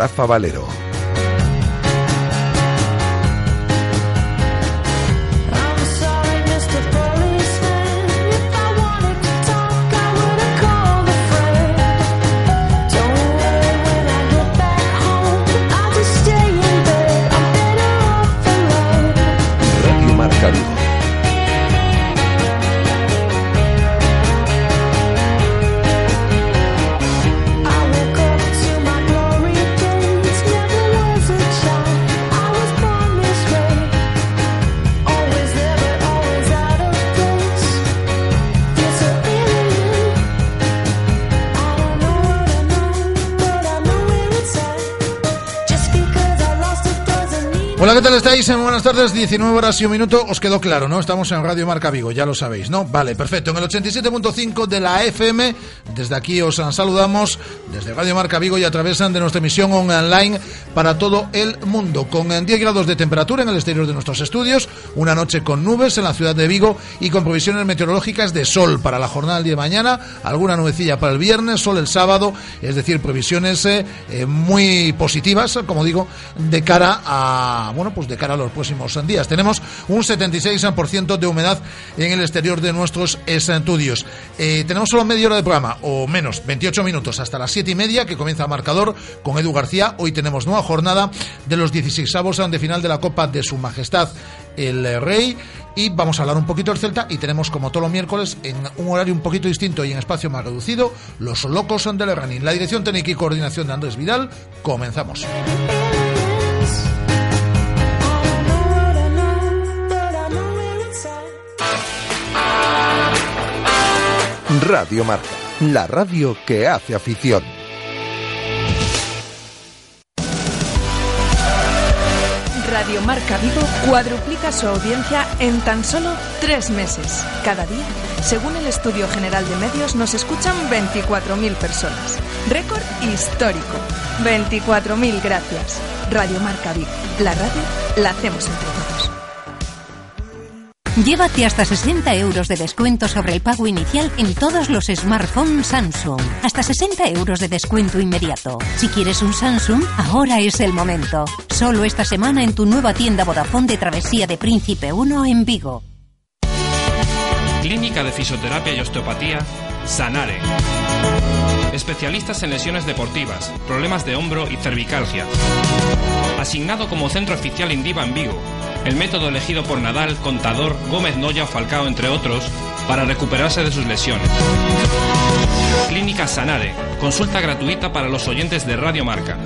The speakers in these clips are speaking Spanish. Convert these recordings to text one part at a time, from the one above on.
Rafa Valero. Buenas tardes, 19 horas y un minuto. Os quedó claro, ¿no? Estamos en Radio Marca Vigo, ya lo sabéis, ¿no? Vale, perfecto. En el 87.5 de la FM, desde aquí os saludamos, desde Radio Marca Vigo y a de nuestra emisión online para todo el mundo. Con eh, 10 grados de temperatura en el exterior de nuestros estudios, una noche con nubes en la ciudad de Vigo y con provisiones meteorológicas de sol para la jornada del día de mañana, alguna nubecilla para el viernes, sol el sábado, es decir, provisiones eh, eh, muy positivas, como digo, de cara a bueno, pues de cara a los próximos días. Tenemos un 76% de humedad en el exterior de nuestros estudios. Eh, tenemos solo media hora de programa, o menos, 28 minutos, hasta las 7 y media, que comienza marcador con Edu García. Hoy tenemos nueva jornada de los 16 avos de final de la Copa de Su Majestad el Rey. Y vamos a hablar un poquito del Celta y tenemos como todos los miércoles en un horario un poquito distinto y en espacio más reducido los locos del running. La dirección técnica y coordinación de Andrés Vidal. Comenzamos. Radio Marca, la radio que hace afición. Radio Marca Vigo cuadruplica su audiencia en tan solo tres meses. Cada día, según el Estudio General de Medios, nos escuchan 24.000 personas. Récord histórico. 24.000 gracias. Radio Marca Vigo. La radio la hacemos entre. Llévate hasta 60 euros de descuento sobre el pago inicial en todos los smartphones Samsung. Hasta 60 euros de descuento inmediato. Si quieres un Samsung, ahora es el momento. Solo esta semana en tu nueva tienda Vodafone de Travesía de Príncipe 1 en Vigo. Clínica de Fisioterapia y Osteopatía, Sanare. Especialistas en lesiones deportivas, problemas de hombro y cervicalgia. Asignado como centro oficial Indiva en Vigo. El método elegido por Nadal, Contador, Gómez Noya Falcao, entre otros, para recuperarse de sus lesiones. Clínica Sanare. Consulta gratuita para los oyentes de Radio Marca.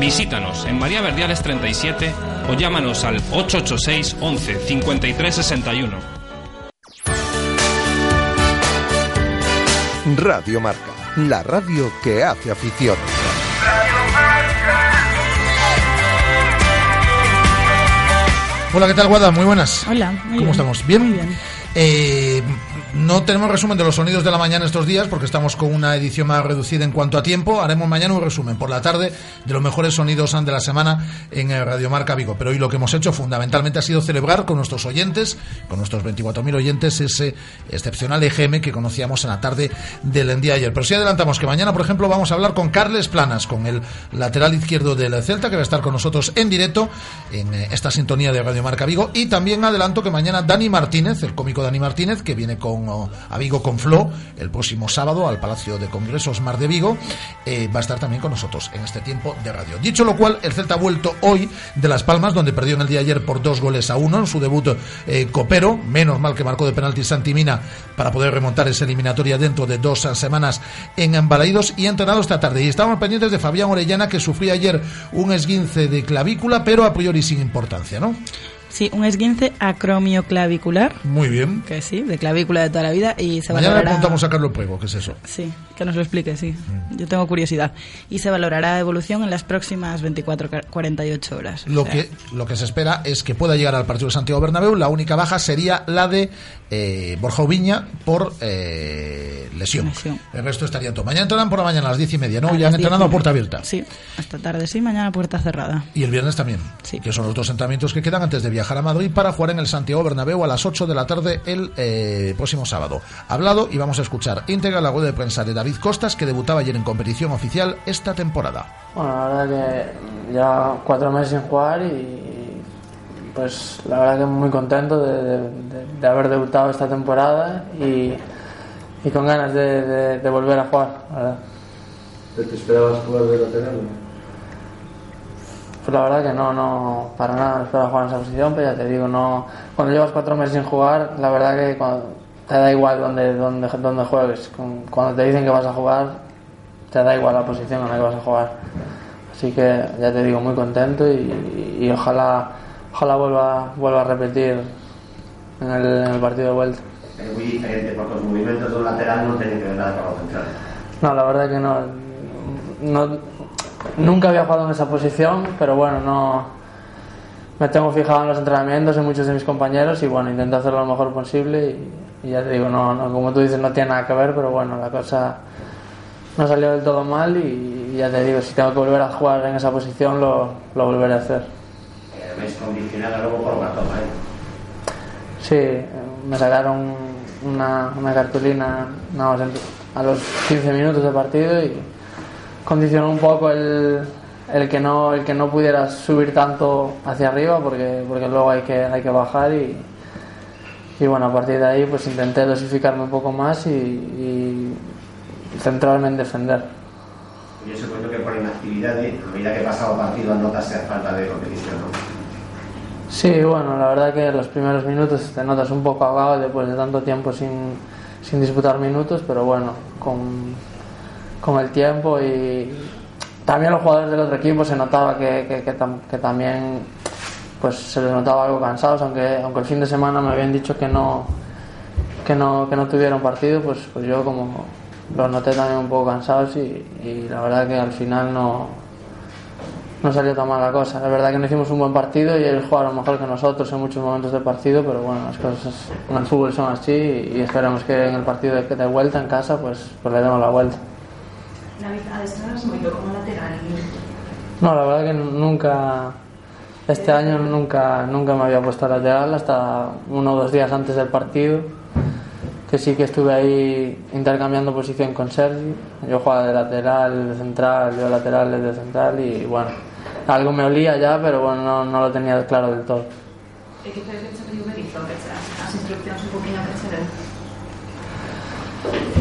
Visítanos en María Verdiales 37 o llámanos al 886 11 53 61. Radio Marca, la radio que hace afición. Hola, ¿qué tal, Guada? Muy buenas. Hola, muy ¿Cómo bien. estamos? ¿Bien? Muy bien. Eh, no tenemos resumen de los sonidos de la mañana estos días porque estamos con una edición más reducida en cuanto a tiempo. Haremos mañana un resumen por la tarde de los mejores sonidos de la semana en eh, Radio Marca Vigo. Pero hoy lo que hemos hecho fundamentalmente ha sido celebrar con nuestros oyentes, con nuestros 24.000 oyentes, ese excepcional EGM que conocíamos en la tarde del día ayer. Pero sí adelantamos que mañana, por ejemplo, vamos a hablar con Carles Planas, con el lateral izquierdo del Celta, que va a estar con nosotros en directo en eh, esta sintonía de Radio Marca Vigo. Y también adelanto que mañana Dani Martínez, el cómico Dani Martínez, que viene con oh, a Vigo con Flo el próximo sábado al Palacio de Congresos Mar de Vigo, eh, va a estar también con nosotros en este tiempo de radio. Dicho lo cual, el Celta ha vuelto hoy de Las Palmas, donde perdió en el día de ayer por dos goles a uno en su debut eh, copero, menos mal que marcó de penalti Santimina para poder remontar esa eliminatoria dentro de dos semanas en Embalaídos y ha entrenado esta tarde. Y estábamos pendientes de Fabián Orellana, que sufría ayer un esguince de clavícula, pero a priori sin importancia, ¿no? Sí, un esguince acromioclavicular. Muy bien. Que sí, de clavícula de toda la vida y se Mañana le preguntamos a Carlos Prego, ¿qué es eso? Sí, que nos lo explique, sí. Mm. Yo tengo curiosidad. Y se valorará evolución en las próximas 24-48 horas. Lo O sea, que, lo que se espera es que pueda llegar al partido de Santiago Bernabéu. La única baja sería la de eh, Borja Oviña por eh, lesión. Lesión. El resto estaría todo. Mañana entrenan por la mañana a las diez y media, ¿no? a ya han 10 entrenado a puerta abierta. Sí, esta tarde sí, mañana puerta cerrada. Y el viernes también, Sí. que son los dos entrenamientos que quedan antes de viajar a Madrid para jugar en el Santiago Bernabéu a las 8 de la tarde el eh, próximo sábado. Hablado y vamos a escuchar íntegra la rueda de prensa de David Costas, que debutaba ayer en competición oficial esta temporada. Bueno, la verdad que ya cuatro meses sin jugar y pues la verdad que muy contento de, de- de- de haber debutado esta temporada y, y con ganas de, de- de volver a jugar, la verdad. ¿Te esperabas jugar de lateral? Pues la verdad que no, no, para nada esperaba jugar en esa posición, pero ya te digo, no, cuando llevas cuatro meses sin jugar, la verdad que cuando- te da igual donde, donde, donde juegues. Cuando te dicen que vas a jugar, te da igual la posición en la que vas a jugar. Así que ya te digo, muy contento y, y ojalá, ojalá vuelva, vuelva a repetir en el, en el partido de vuelta. Es muy diferente porque los movimientos de un lateral no tienen que ver nada con los centrales. No, la verdad que no, no. Nunca había jugado en esa posición, pero bueno, no. Me tengo fijado en los entrenamientos, en muchos de mis compañeros y bueno, intento hacerlo lo mejor posible y, y ya te digo, no, no, como tú dices, no tiene nada que ver, pero bueno, la cosa no salió del todo mal y, ya te digo, si tengo que volver a jugar en esa posición, lo, lo volveré a hacer. Eh, veis condicionada luego por Bartoma, ¿eh? Sí, me sacaron una, una cartulina no, a los 15 minutos de partido y condicionó un poco el, el que no el que no pudieras subir tanto hacia arriba porque, porque luego hay que, hay que bajar y, y bueno, a partir de ahí pues intenté dosificarme un poco más y, y centrarme en defender. Yo supongo que por inactividad, ¿eh? a medida que pasaba partido, notas falta de competición, ¿no? Sí, bueno, la verdad que los primeros minutos te notas un poco ahogado después de tanto tiempo sin, sin disputar minutos, pero bueno, con, con el tiempo y también los jugadores del otro equipo se notaba que, que, que tam- que también pues se les notaba algo cansados, aunque, aunque el fin de semana me habían dicho que no, que no, que no tuvieron partido, pues, pues yo como los noté también un poco cansados y, y la verdad que al final no, no salió tan mal la cosa. La verdad que no hicimos un buen partido y ellos jugaron mejor que nosotros en muchos momentos del partido, pero bueno, las cosas en el fútbol son así y esperamos que en el partido de, de vuelta en casa pues, pues le demos la vuelta. David, adestras moito como lateral No, la verdad que nunca, este año nunca, nunca me había puesto lateral hasta uno o dos días antes del partido, que sí que estuve ahí intercambiando posición con Sergi. Yo jugaba de lateral, de central, yo lateral, de central y bueno, algo me olía ya, pero bueno, no, no lo tenía claro del todo.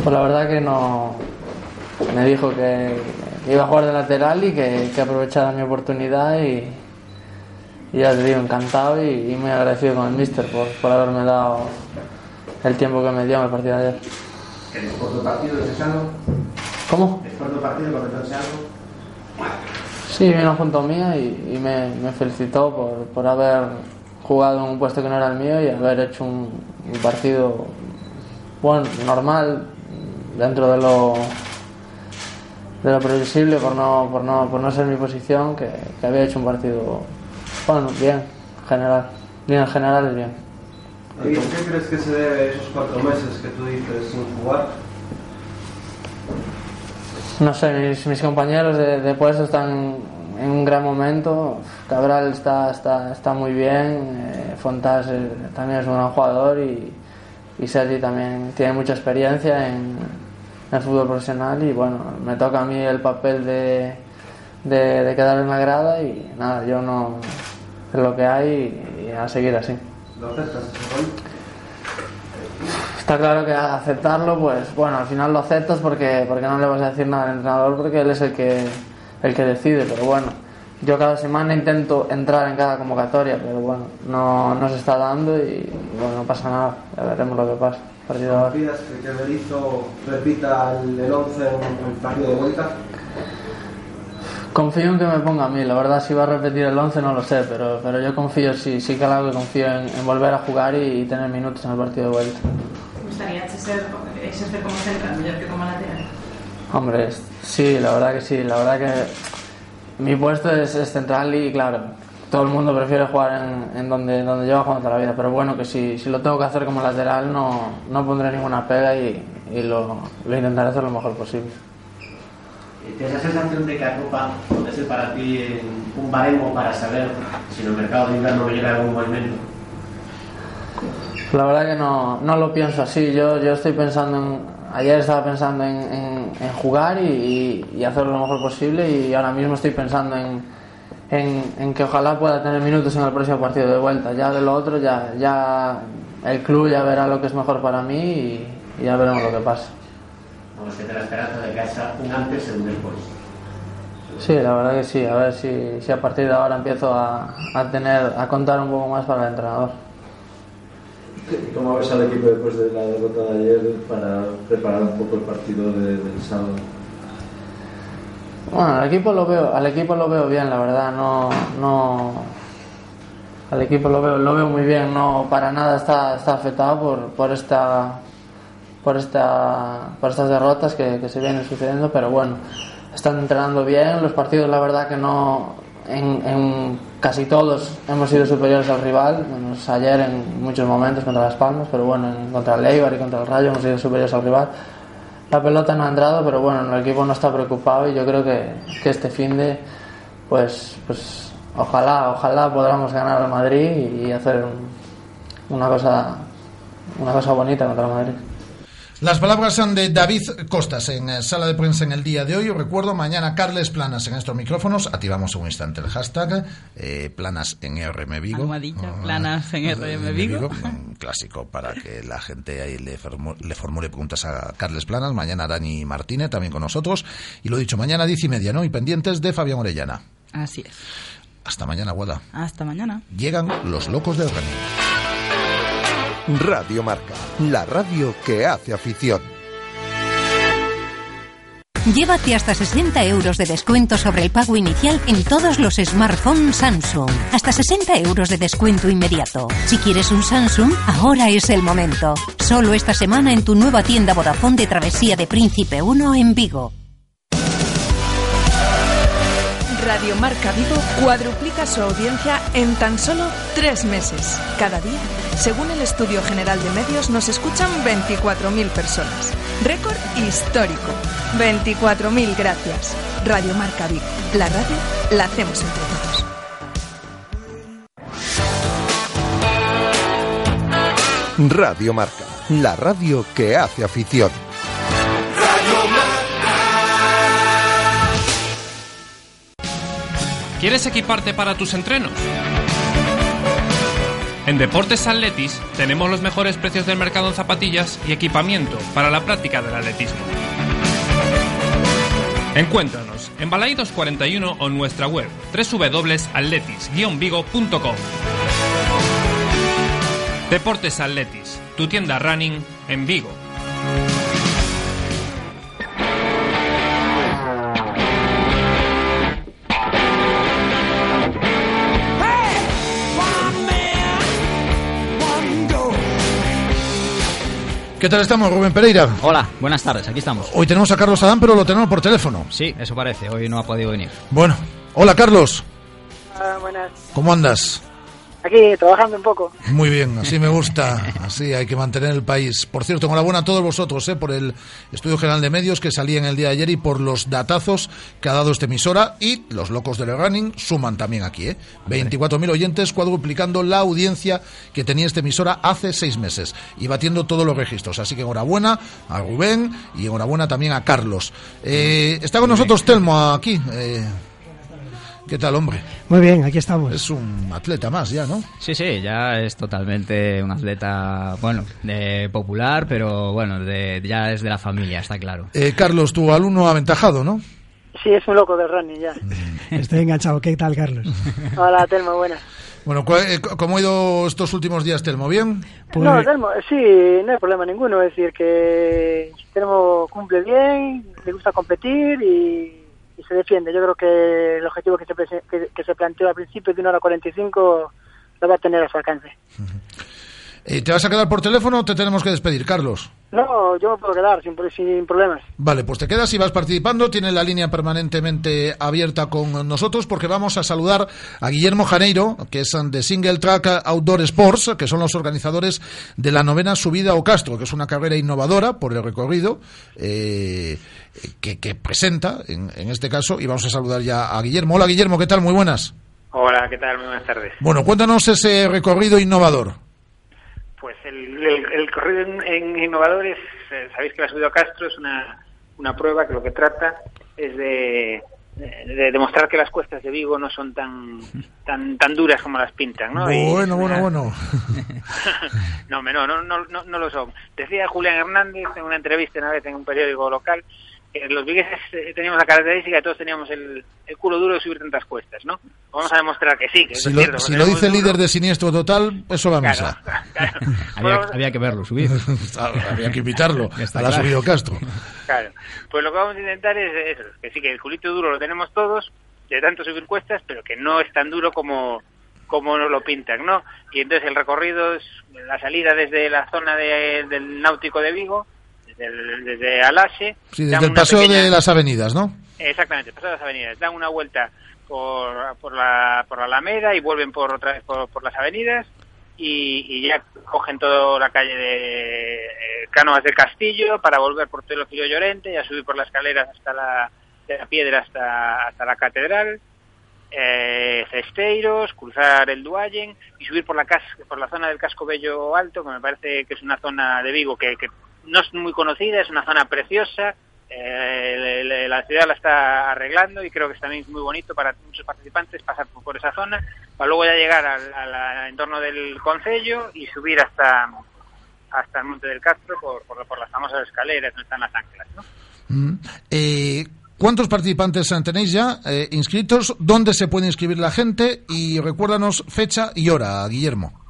Pues la verdad que no. Me dijo que iba a jugar de lateral y que, que aprovechara mi oportunidad y, y ya te digo, encantado y, y muy agradecido con el míster por, por haberme dado el tiempo que me dio en el partido de ayer. Después del partido, ¿es algo? ¿Cómo? Después del partido, comentarse algo. Sí, vino junto a mí y, y me, me felicitó por, por haber jugado en un puesto que no era el mío y haber hecho un, un partido bueno, normal dentro de lo de lo previsible por no, por no, por no ser mi posición, que, que había hecho un partido bueno, bien, en general. Bien en general es bien. ¿Y qué crees que se debe esos cuatro meses que tú dices sin jugar? No sé, mis, mis compañeros de, de puesto están en un gran momento. Cabral está, está, está muy bien. eh, Fontás eh, también es un gran jugador y, y Sergi también tiene mucha experiencia en, en el fútbol profesional. Y bueno, me toca a mí el papel de, de, de quedar en la grada y nada, yo no. Es lo que hay y, a seguir así. ¿Lo aceptas? Está claro que al aceptarlo, pues bueno, al final lo aceptas porque, porque no le vas a decir nada al entrenador porque él es el que, el que decide, pero bueno, yo cada semana intento entrar en cada convocatoria, pero bueno, no, no se está dando y bueno, no pasa nada, ya veremos lo que pasa. Partido ahora. ¿Pidas que Berizzo repita el, el 11 en el partido de vuelta? Confío en que me ponga a mí, la verdad si va a repetir el 11 no lo sé, pero, pero yo confío, sí, sí que algo que confío en, en, volver a jugar y, y, tener minutos en el partido de vuelta. ¿Te gustaría ser, como central mejor que como lateral? Hombre, sí, la verdad que sí, la verdad que mi puesto es, es central y claro, todo el mundo prefiere jugar en, en donde, donde lleva jugando toda la vida, pero bueno, que si, si lo tengo que hacer como lateral no, no pondré ninguna pega y, y lo, lo intentaré hacer lo mejor posible. ¿Tienes la sensación de que la Copa puede ser para ti un baremo para saber si en el mercado de invierno llega algún movimiento? La verdad que no, no lo pienso así. Yo, yo estoy pensando en. Ayer estaba pensando en, jugar y, y, y, hacer lo mejor posible, y ahora mismo estoy pensando en, en, que ojalá pueda tener minutos en el próximo partido de vuelta. Ya de lo otro, ya, ya el club ya verá lo que es mejor para mí y, y ya veremos lo que pasa. Vamos a tener la esperanza de que haya un antes y un después. Sí, la verdad que sí. A ver si, si a partir de ahora empiezo a, a, tener, a contar un poco más para el entrenador. ¿Y cómo ves al equipo después de la derrota de ayer para preparar un poco el partido de, del sábado? Bueno, al equipo lo veo, al equipo lo veo bien, la verdad, no, no, al equipo lo veo, lo veo muy bien, no para nada está, está afectado por, por esta, por esta, por estas derrotas que, que se vienen sucediendo, pero bueno, están entrenando bien, los partidos la verdad que no, en, casi todos hemos sido superiores al rival, menos ayer en muchos momentos contra Las Palmas, pero bueno, en, contra el Eibar y contra el Rayo hemos sido superiores al rival. La pelota no ha entrado, pero bueno, el equipo no está preocupado y yo creo que, que este fin de, pues, pues ojalá, ojalá podamos ganar al Madrid y hacer una cosa, una cosa bonita contra Madrid. Las palabras son de David Costas en eh, sala de prensa en el día de hoy. Os recuerdo, mañana Carles Planas en estos micrófonos. Activamos un instante el hashtag eh, Planas en RM Vigo. Uh, Planas en RM Vigo. Un clásico para que la gente ahí le, le, formule preguntas a Carles Planas. Mañana Dani Martínez también con nosotros. Y lo dicho, mañana diez y media, ¿no? Y pendientes de Fabián Orellana. Así es. Hasta mañana, Guada. Hasta mañana. Llegan los locos del running. Radio Marca, la radio que hace afición. Llévate hasta 60 euros de descuento sobre el pago inicial en todos los smartphones Samsung. Hasta 60 euros de descuento inmediato. Si quieres un Samsung, ahora es el momento. Solo esta semana en tu nueva tienda Vodafone de Travesía de Príncipe 1 en Vigo. Radio Marca Vigo cuadruplica su audiencia en tan solo tres meses. Cada día, según el Estudio General de Medios, nos escuchan 24.000 personas. Récord histórico. 24.000 gracias. Radio Marca Vigo. La radio la hacemos entre todos. Radio Marca, la radio que hace afición. ¿Quieres equiparte para tus entrenos? En Deportes Atletis tenemos los mejores precios del mercado en zapatillas y equipamiento para la práctica del atletismo. Encuéntranos en Balaidos 41 o en nuestra web www.atletis-vigo.com. Deportes Atletis, tu tienda running en Vigo. ¿Qué tal estamos, Rubén Pereira? Hola, buenas tardes, aquí estamos. Hoy tenemos a Carlos Adán, pero lo tenemos por teléfono. Sí, eso parece, hoy no ha podido venir. Bueno, hola Carlos. Ah, buenas. ¿Cómo andas? Aquí, trabajando un poco. Muy bien, así me gusta, así hay que mantener el país. Por cierto, enhorabuena a todos vosotros ¿eh? por el Estudio General de Medios que salía en el día de ayer y por los datazos que ha dado esta emisora y los locos del running suman también aquí. ¿eh? 24.000 oyentes cuadruplicando la audiencia que tenía esta emisora hace seis meses y batiendo todos los registros. Así que enhorabuena a Rubén y enhorabuena también a Carlos. Eh, está con nosotros Telmo aquí. Eh, ¿Qué tal, hombre? Muy bien, aquí estamos. Es un atleta más ya, ¿no? Sí, sí, ya es totalmente un atleta, bueno, de popular, pero bueno, de, ya es de la familia, está claro. Eh, Carlos, tu alumno aventajado, ¿no? Sí, es un loco de running ya. Estoy enganchado. ¿Qué tal, Carlos? Hola, Telmo, buenas. Bueno, ¿cómo ha ido estos últimos días, Telmo? ¿Bien? Pues... No, Telmo, sí, no hay problema ninguno. Es decir, que Telmo cumple bien, le gusta competir y se defiende. Yo creo que el objetivo que se, que se planteó al principio de una hora 45 lo va a tener a su alcance. Eh, ¿Te vas a quedar por teléfono o te tenemos que despedir, Carlos? No, yo me puedo quedar sin, sin problemas. Vale, pues te quedas y vas participando. Tienes la línea permanentemente abierta con nosotros porque vamos a saludar a Guillermo Janeiro, que es de Single Track Outdoor Sports, que son los organizadores de la novena subida o Castro, que es una carrera innovadora por el recorrido eh, que, que presenta en, en este caso. Y vamos a saludar ya a Guillermo. Hola, Guillermo, ¿qué tal? Muy buenas. Hola, ¿qué tal? Muy buenas tardes. Bueno, cuéntanos ese recorrido innovador. El, el, el corrido en, en innovadores, eh, sabéis que la subida a Castro es una, una prueba que lo que trata es de, de, de demostrar que las cuestas de Vigo no son tan tan tan duras como las pintan, ¿no? Y Bueno, es bueno, una- bueno. no, no, no, no, no lo son. Decía Julián Hernández en una entrevista una vez en un periódico local que los vigueses eh, teníamos la característica de todos teníamos el, el culo duro de subir tantas cuestas, ¿no? Vamos a demostrar que sí, que eso Si es lo, cierto, si lo dice el líder de Siniestro Total, eso va a misa. Había, había que verlo, subir. Había que invitarlo Está la claro. subida Castro. Claro, pues lo que vamos a intentar es eso, que sí, que el culito duro lo tenemos todos, de tanto subir cuestas, pero que no es tan duro como, como nos lo pintan, ¿no? Y entonces el recorrido es la salida desde la zona de- del náutico de Vigo, desde, el- desde Alache. Sí, desde el paseo pequeña- de las avenidas, ¿no? Exactamente, pasado las avenidas. Dan una vuelta por, por, la, por la Alameda y vuelven por otra vez por, por las avenidas y, y ya cogen toda la calle de eh, Cánovas del Castillo para volver por Teófilo Llorente y a subir por las escaleras hasta la, de la piedra hasta, hasta la catedral. Eh, Cesteiros, cruzar el Duayen y subir por la cas por la zona del Casco Bello Alto, que me parece que es una zona de Vigo que, que no es muy conocida, es una zona preciosa, eh, la ciudad la está arreglando y creo que es también muy bonito para muchos participantes pasar por, esa zona para luego ya llegar al, al- entorno del concello y subir hasta hasta el Monte del Castro por, por, por las famosas escaleras donde están las anclas. ¿no? Mm. Eh, ¿Cuántos participantes tenéis ya eh, inscritos? ¿Dónde se puede inscribir la gente? Y recuérdanos fecha y hora, Guillermo.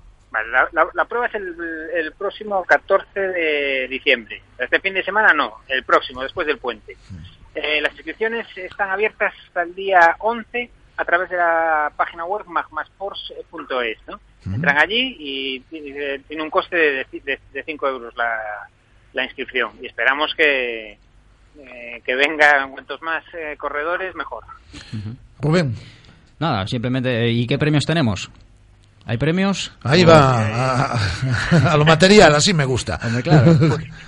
La, la- la prueba es el, el próximo 14 de diciembre. Este fin de semana no, el próximo, después del puente. Eh, las inscripciones están abiertas hasta el día 11 a través de la página web magmasports.es. ¿no? Entran allí y, y, eh, tiene un coste de, de, de 5 euros la, la inscripción. Y esperamos que, eh, que vengan cuantos más eh, corredores, mejor. Rubén. Nada, simplemente. ¿Y qué premios tenemos? ¿Hay premios? Ahí va, a, a lo material, así me gusta. claro.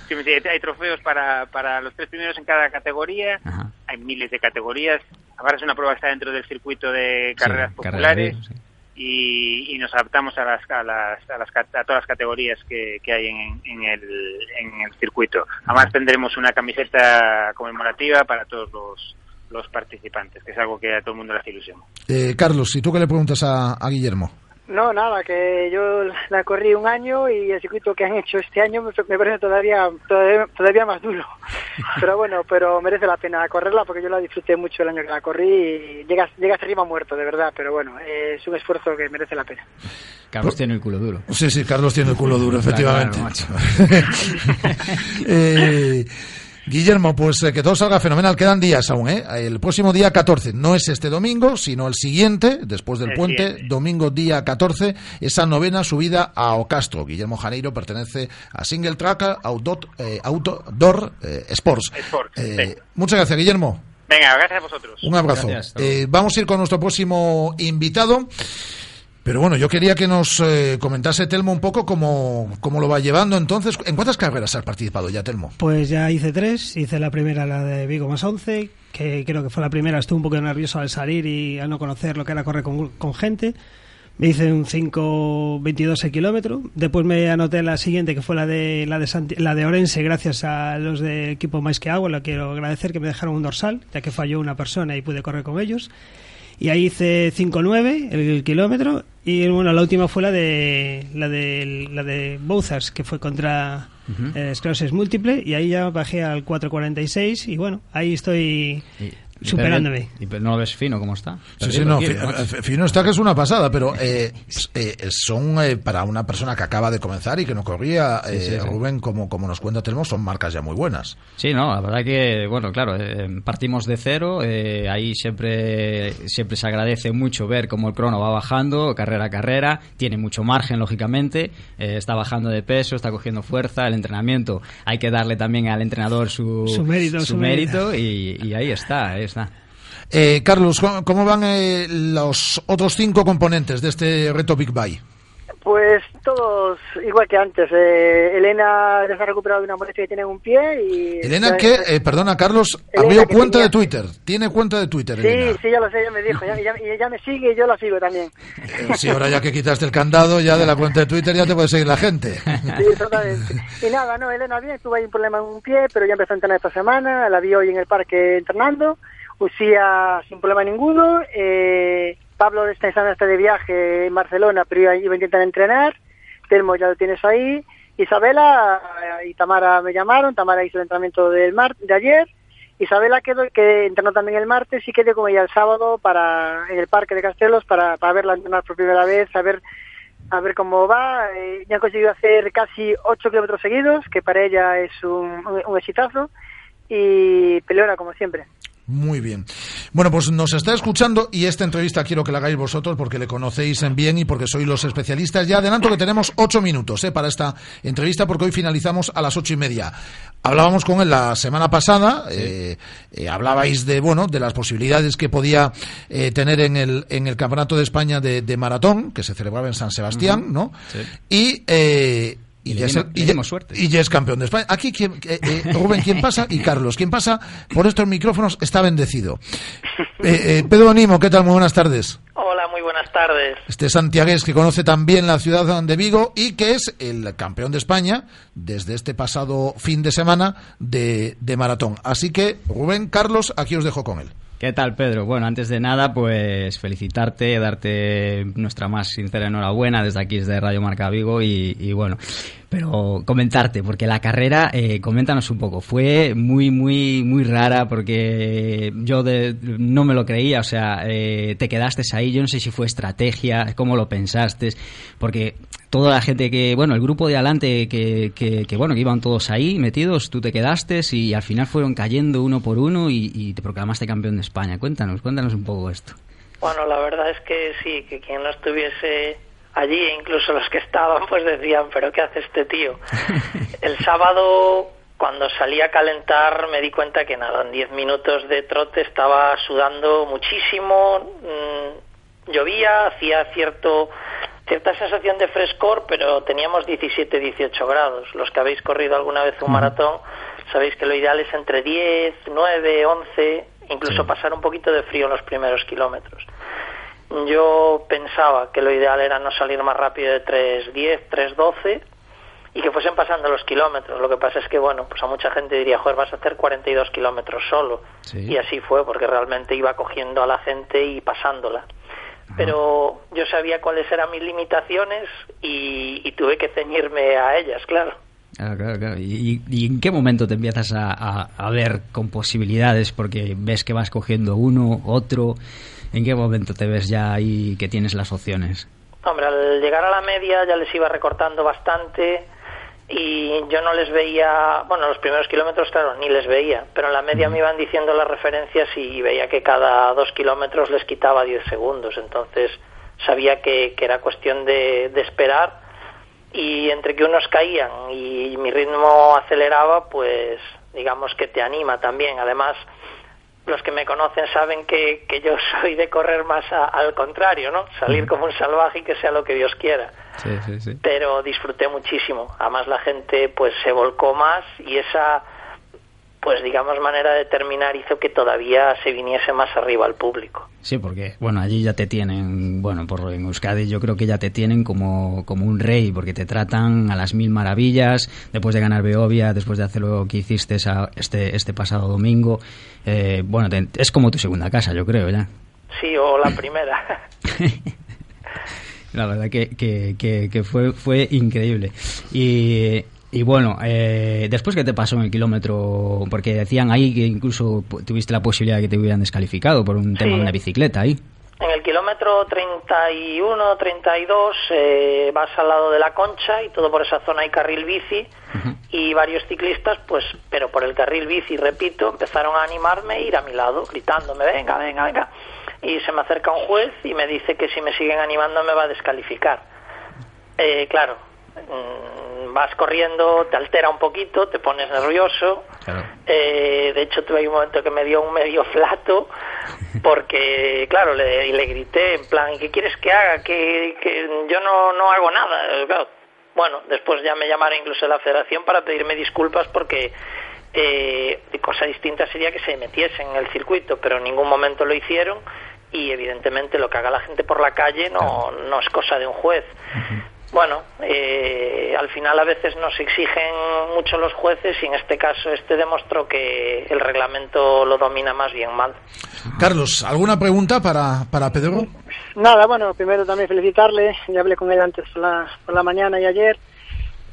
Sí, hay trofeos para, para los tres primeros en cada categoría. Hay miles de categorías. Ahora es una prueba que está dentro del circuito de carreras Sí, populares carreras, sí. y, y nos adaptamos a las, a las, a las a todas las categorías que, que hay en, en el, en el circuito. Además tendremos una camiseta conmemorativa para todos los, los participantes, que es algo que a todo el mundo le hace ilusión. Eh, Carlos, ¿y tú qué le preguntas a, a Guillermo? No, nada, que yo la corrí un año y el circuito que han hecho este año me, me parece todavía, todavía todavía más duro. Pero bueno, pero merece la pena correrla porque yo la disfruté mucho el año que la corrí y llegas, llegas arriba muerto, de verdad. Pero bueno, eh, es un esfuerzo que merece la pena. Carlos tiene el culo duro. Sí, sí, Carlos tiene el culo duro, efectivamente. claro, macho. Eh, Guillermo, pues eh, que todo salga fenomenal. Quedan días aún, ¿eh? El próximo día 14, no es este domingo, sino el siguiente, después del El puente, siguiente. domingo día 14, esa novena subida a Ocastro. Guillermo Janeiro pertenece a Single Track Outdoor, eh, Outdoor eh, Sports. Sports, Eh, sí. Muchas gracias, Guillermo. Venga, gracias a vosotros. Un abrazo. Eh, vamos a ir con nuestro próximo invitado. Pero bueno, yo quería que nos eh, comentase Telmo un poco cómo, cómo lo va llevando entonces. ¿En cuántas carreras has participado ya, Telmo? Pues ya hice tres, hice la primera, la de Vigo más 11, que creo que fue la primera, estuve un poco nervioso al salir y al no conocer lo que era correr con, gente. Me hice un 5.22 el kilómetro. Después me anoté la siguiente, que fue la de la de, Santi- la de Orense, gracias a los del equipo Más que Agua. Le quiero agradecer que me dejaron un dorsal, ya que falló una persona y pude correr con ellos. Y ahí hice 5.9 el, kilómetro. Y bueno, la última fue la de la de, la de Bouzas, que fue contra eh, esclerosis múltiple. Y ahí ya bajé al 4.46. Y bueno, ahí estoy superándome. ¿Y no lo ves fino cómo está? Sí, sí, no, fino está que es una pasada, pero eh, eh, son eh, para una persona que acaba de comenzar y que no corría, Rubén, como, como nos cuenta Telmo, son marcas ya muy buenas. Sí, no, la verdad que, bueno, claro, partimos de cero, ahí siempre, siempre se agradece mucho ver cómo el crono va bajando, carrera a carrera, tiene mucho margen, lógicamente, está bajando de peso, está cogiendo fuerza, el entrenamiento, hay que darle también al entrenador su, mérito, su, mérito, Y, ahí está, ahí está. Eh, Carlos, ¿cómo van eh, los otros cinco componentes de este reto Big Buy? Pues todos igual que antes. Eh, Elena se ha recuperado de una molestia que tiene en un pie y... Elena que, eh, perdona Carlos, abrió cuenta de Twitter. Tiene cuenta de Twitter, Sí, sí, ya lo sé, ya me dijo. Ya, ya, me sigue y yo la sigo también. Eh, sí, ahora ya que quitaste el candado ya de la cuenta de Twitter ya te puede seguir la gente. Sí, totalmente. Y nada, no, Elena bien, tuvo ahí un problema en un pie, pero ya empezó a entrenar esta semana. La vi hoy en el parque entrenando. Usía sin problema ninguno. Eh, Pablo está en de viaje en Barcelona, pero iba a intentar entrenar. Telmo ya lo tienes ahí. Isabela eh, y Tamara me llamaron. Tamara hizo el entrenamiento del mar de ayer. Isabela quedó, que entrenó también el martes y quedó como ya el sábado para en el parque de Castelos para, para verla entrenar por primera vez, a ver, a ver cómo va. Eh, ya han conseguido hacer casi 8 kilómetros seguidos, que para ella es un, un exitazo. Y peleona como siempre. Muy bien. Bueno, pues nos está escuchando y esta entrevista quiero que la hagáis vosotros porque le conocéis en bien y porque sois los especialistas. Ya adelanto que tenemos ocho minutos ¿eh? para esta entrevista porque hoy finalizamos a las ocho y media. Hablábamos con él la semana pasada, eh, eh, hablabais de bueno de las posibilidades que podía eh, tener en el en el Campeonato de España de, maratón que se celebraba en San Sebastián, ¿no? Y eh, y, ya, es, campeón de España. Aquí, ¿quién, eh, eh, Rubén, ¿quién pasa? Y Carlos, ¿quién pasa por estos micrófonos? Está bendecido. Eh, Pedro Animo, ¿qué tal? Muy buenas tardes. Hola, muy buenas tardes. Este santiagués que conoce también la ciudad de Vigo y que es el campeón de España desde este pasado fin de semana de, de maratón. Así que, Rubén, Carlos, aquí os dejo con él. ¿Qué tal, Pedro? Bueno, antes de nada, pues felicitarte, darte nuestra más sincera enhorabuena desde aquí, desde Radio Marca Vigo y, bueno, pero comentarte, porque la carrera, eh, coméntanos un poco, fue muy, muy, muy rara porque yo no me lo creía, o sea, eh, te quedaste ahí, yo no sé si fue estrategia, cómo lo pensaste, porque toda la gente que, bueno, el grupo de adelante que, que, bueno, que iban todos ahí metidos, tú te quedaste y al final fueron cayendo uno por uno y, te proclamaste campeón de España. Cuéntanos, cuéntanos un poco esto. Bueno, la verdad es que sí, que quien no estuviese allí, incluso los que estaban, pues decían, pero ¿qué hace este tío? El sábado, cuando salí a calentar, me di cuenta que nada, en 10 minutos de trote estaba sudando muchísimo, mm, llovía, hacía cierto cierta sensación de frescor, pero teníamos 17, 18 grados. Los que habéis corrido alguna vez un maratón sabéis que lo ideal es entre 10, 9, 11, incluso pasar un poquito de frío en los primeros kilómetros. Yo pensaba que lo ideal era no salir más rápido de 3.10, 3.12 y que fuesen pasando los kilómetros. Lo que pasa es que, bueno, pues a mucha gente diría, joder, vas a hacer 42 kilómetros solo. Y así fue, porque realmente iba cogiendo a la gente y pasándola pero yo sabía cuáles eran mis limitaciones y, tuve que ceñirme a ellas, claro. Claro, claro, claro. ¿Y, en qué momento te empiezas a, ver con posibilidades? Porque ves que vas cogiendo uno, otro. ¿En qué momento te ves ya ahí que tienes las opciones? Hombre, al llegar a la media ya les iba recortando bastante y yo no les veía, bueno, los primeros kilómetros, claro, ni les veía, pero en la media me iban diciendo las referencias y veía que cada dos kilómetros les quitaba 10 segundos, entonces sabía que, que era cuestión de, de, esperar y entre que unos caían y mi ritmo aceleraba, pues digamos que te anima también, además los que me conocen saben que, que yo soy de correr más al contrario, ¿no? Salir como un salvaje y que sea lo que Dios quiera. Sí, sí, sí. Pero disfruté muchísimo. Además la gente pues se volcó más y esa pues digamos manera de terminar hizo que todavía se viniese más arriba al público. Sí, porque bueno, allí ya te tienen, bueno, por en Euskadi yo creo que ya te tienen como, como un rey, porque te tratan a las mil maravillas, después de ganar Beovia, después de hacer lo que hiciste este, este pasado domingo, eh, bueno, es como tu segunda casa, yo creo ya. Sí, o la primera. la verdad que, que, que, fue, fue increíble. Y Y bueno, eh, después, ¿qué te pasó en el kilómetro? Porque decían ahí que incluso tuviste la posibilidad de que te hubieran descalificado por un tema de una bicicleta ahí. En el kilómetro 31, 32 eh, vas al lado de la concha y todo por esa zona hay carril bici y varios ciclistas, pues, pero por el carril bici, repito, empezaron a animarme e ir a mi lado, gritándome, venga, venga, venga. Y se me acerca un juez y me dice que si me siguen animando me va a descalificar. Eh, claro, Mm, vas corriendo, te altera un poquito, te pones nervioso. Eh, de hecho, tuve un momento que me dio un medio flato porque, claro, le, le grité en plan, ¿qué quieres que haga? Que, que yo no, no hago nada. Bueno, después ya me llamaron incluso a la federación para pedirme disculpas porque eh, cosa distinta sería que se metiesen en el circuito, pero en ningún momento lo hicieron y evidentemente lo que haga la gente por la calle no, no es cosa de un juez bueno, eh, al final a veces nos exigen mucho los jueces y en este caso este demostró que el reglamento lo domina más bien mal. Carlos, ¿alguna pregunta para, para Pedro? Nada, bueno, primero también felicitarle, ya hablé con él antes por la, por la mañana y ayer.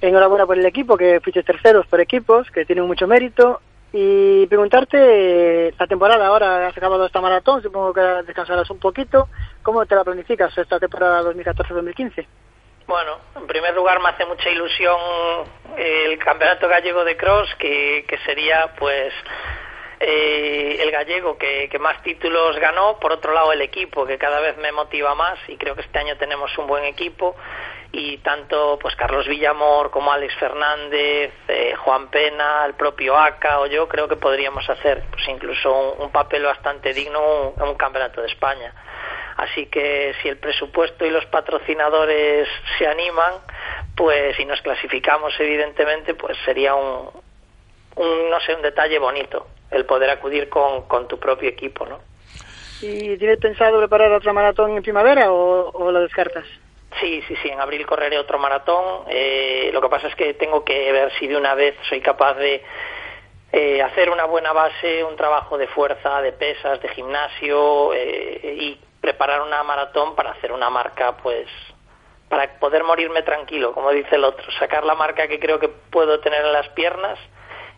Enhorabuena por el equipo, que fuiste terceros por equipos, que tienen mucho mérito. Y preguntarte, la temporada ahora has acabado esta maratón, supongo que descansarás un poquito. ¿Cómo te la planificas esta temporada 2014-2015? Bueno, en primer lugar me hace mucha ilusión el campeonato gallego de cross, que, sería pues eh, el gallego que, más títulos ganó. Por otro lado, el equipo, que cada vez me motiva más y creo que este año tenemos un buen equipo. Y tanto pues Carlos Villamor como Alex Fernández, eh, Juan Pena, el propio Aca o yo creo que podríamos hacer pues incluso un, papel bastante digno en un campeonato de España. Así que si el presupuesto y los patrocinadores se animan, pues si nos clasificamos evidentemente, pues sería un, no sé, un detalle bonito el poder acudir con, con tu propio equipo, ¿no? ¿Y tienes pensado preparar otra maratón en primavera o la descartas? Sí, sí, sí, en abril correré otro maratón. Eh, lo que pasa es que tengo que ver si de una vez soy capaz de eh, hacer una buena base, un trabajo de fuerza, de pesas, de gimnasio eh, y preparar una maratón para hacer una marca, pues, para poder morirme tranquilo, como dice el otro, sacar la marca que creo que puedo tener en las piernas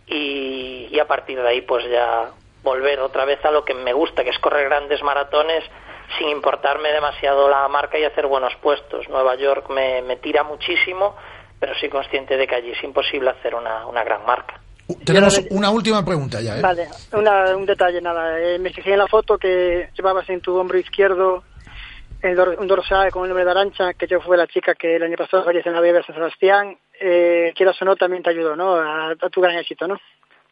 y, a partir de ahí, pues ya volver otra vez a lo que me gusta, que es correr grandes maratones sin importarme demasiado la marca y hacer buenos puestos. Nueva York me, me tira muchísimo, pero soy consciente de que allí es imposible hacer una, una gran marca. Tenemos una última pregunta ya. ¿eh? Vale, un detalle, nada. Eh, me fijé en la foto que llevabas en tu hombro izquierdo el un dorsal con el nombre de Arancha, que yo fue la chica que el año pasado falleció en la Vía de San Sebastián. Eh, quieras o no, también te ayudó, ¿no? a tu gran éxito, ¿no?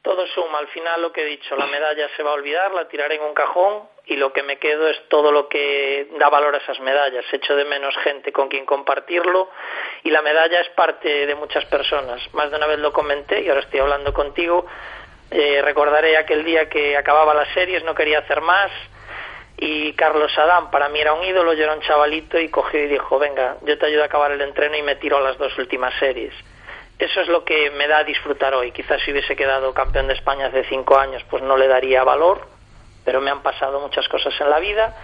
Todo suma, al final lo que he dicho, la medalla se va a olvidar, la tiraré en un cajón y lo que me quedo es todo lo que da valor a esas medallas. Echo de menos gente con quien compartirlo y la medalla es parte de muchas personas. Más de una vez lo comenté y ahora estoy hablando contigo. Eh, recordaré aquel día que acababa las series, no quería hacer más y Carlos Adán para mí era un ídolo, yo era un chavalito y cogió y dijo, venga, yo te ayudo a acabar el entreno y me tiro a las dos últimas series eso es lo que me da a disfrutar hoy. Quizás si hubiese quedado campeón de España hace cinco años, pues no le daría valor, pero me han pasado muchas cosas en la vida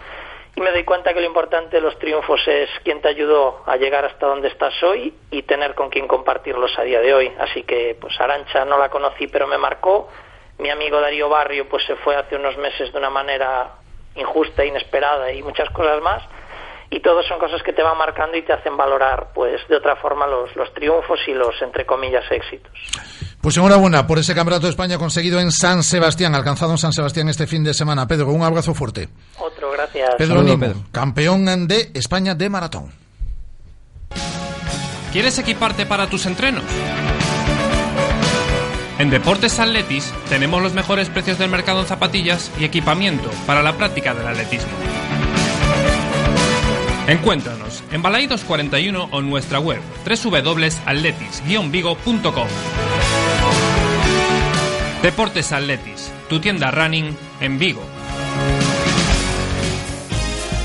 y me doy cuenta que lo importante de los triunfos es quién te ayudó a llegar hasta donde estás hoy y tener con quién compartirlos a día de hoy. Así que, pues Arancha no la conocí, pero me marcó. Mi amigo Darío Barrio, pues se fue hace unos meses de una manera injusta, inesperada y muchas cosas más y todo son cosas que te van marcando y te hacen valorar pues de otra forma los, los triunfos y los entre comillas éxitos. Pues enhorabuena por ese campeonato de España conseguido en San Sebastián, alcanzado en San Sebastián este fin de semana. Pedro, un abrazo fuerte. Otro, gracias. Pedro Nimo, campeón de España de maratón. ¿Quieres equiparte para tus entrenos? En Deportes Atletis tenemos los mejores precios del mercado en zapatillas y equipamiento para la práctica del atletismo. Encuéntranos en Balaidos 41 o en nuestra web www.atletis-vigo.com. Deportes Atletis, tu tienda running en Vigo.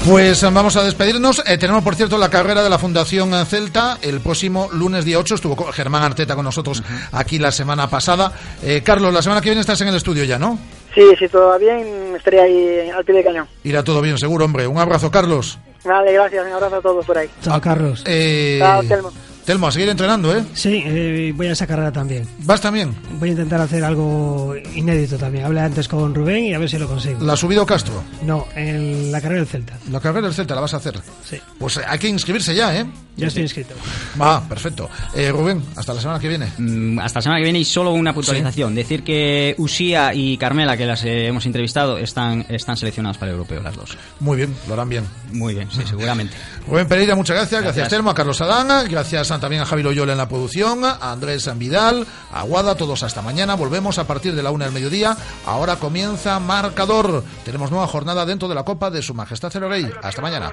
Pues vamos a despedirnos. Eh, tenemos, por cierto, la carrera de la Fundación Celta. El próximo lunes día 8 estuvo Germán Arteta con nosotros aquí la semana pasada. Eh, Carlos, la semana que viene estás en el estudio ya, ¿no? Sí, si todo va bien, estaría ahí al pie de cañón. Irá todo bien, seguro, hombre. Un abrazo, Carlos. Vale, gracias. Un abrazo a todos por ahí. Chao, Carlos. Eh, Chao, Telmo. Telmo, a seguir entrenando, ¿eh? Sí, eh, voy a esa carrera también. ¿Vas también? Voy a intentar hacer algo inédito también. Hablé antes con Rubén y a ver si lo consigo. ¿La ha subido Castro? No, en la carrera del Celta. La carrera del Celta la vas a hacer. Sí. Pues hay que inscribirse ya, ¿eh? Ya estoy inscrito. Va, perfecto. Eh, Rubén, hasta la semana que viene. Mm, hasta la semana que viene y solo una puntualización. Decir que Usía y Carmela, que las eh, hemos entrevistado, están, están seleccionadas para el europeo, las dos. Muy bien, lo harán bien. Muy bien, sí, seguramente. Rubén Pereira, muchas gracias. Gracias, Gracias. Telmo, a Carlos Adán, gracias también a Javi Loyola en la producción, a Andrés Vidal, a Guada, todos hasta mañana. Volvemos a partir de la una del mediodía. Ahora comienza Marcador. Tenemos nueva jornada dentro de la Copa de Su Majestad el Rey. Hasta mañana.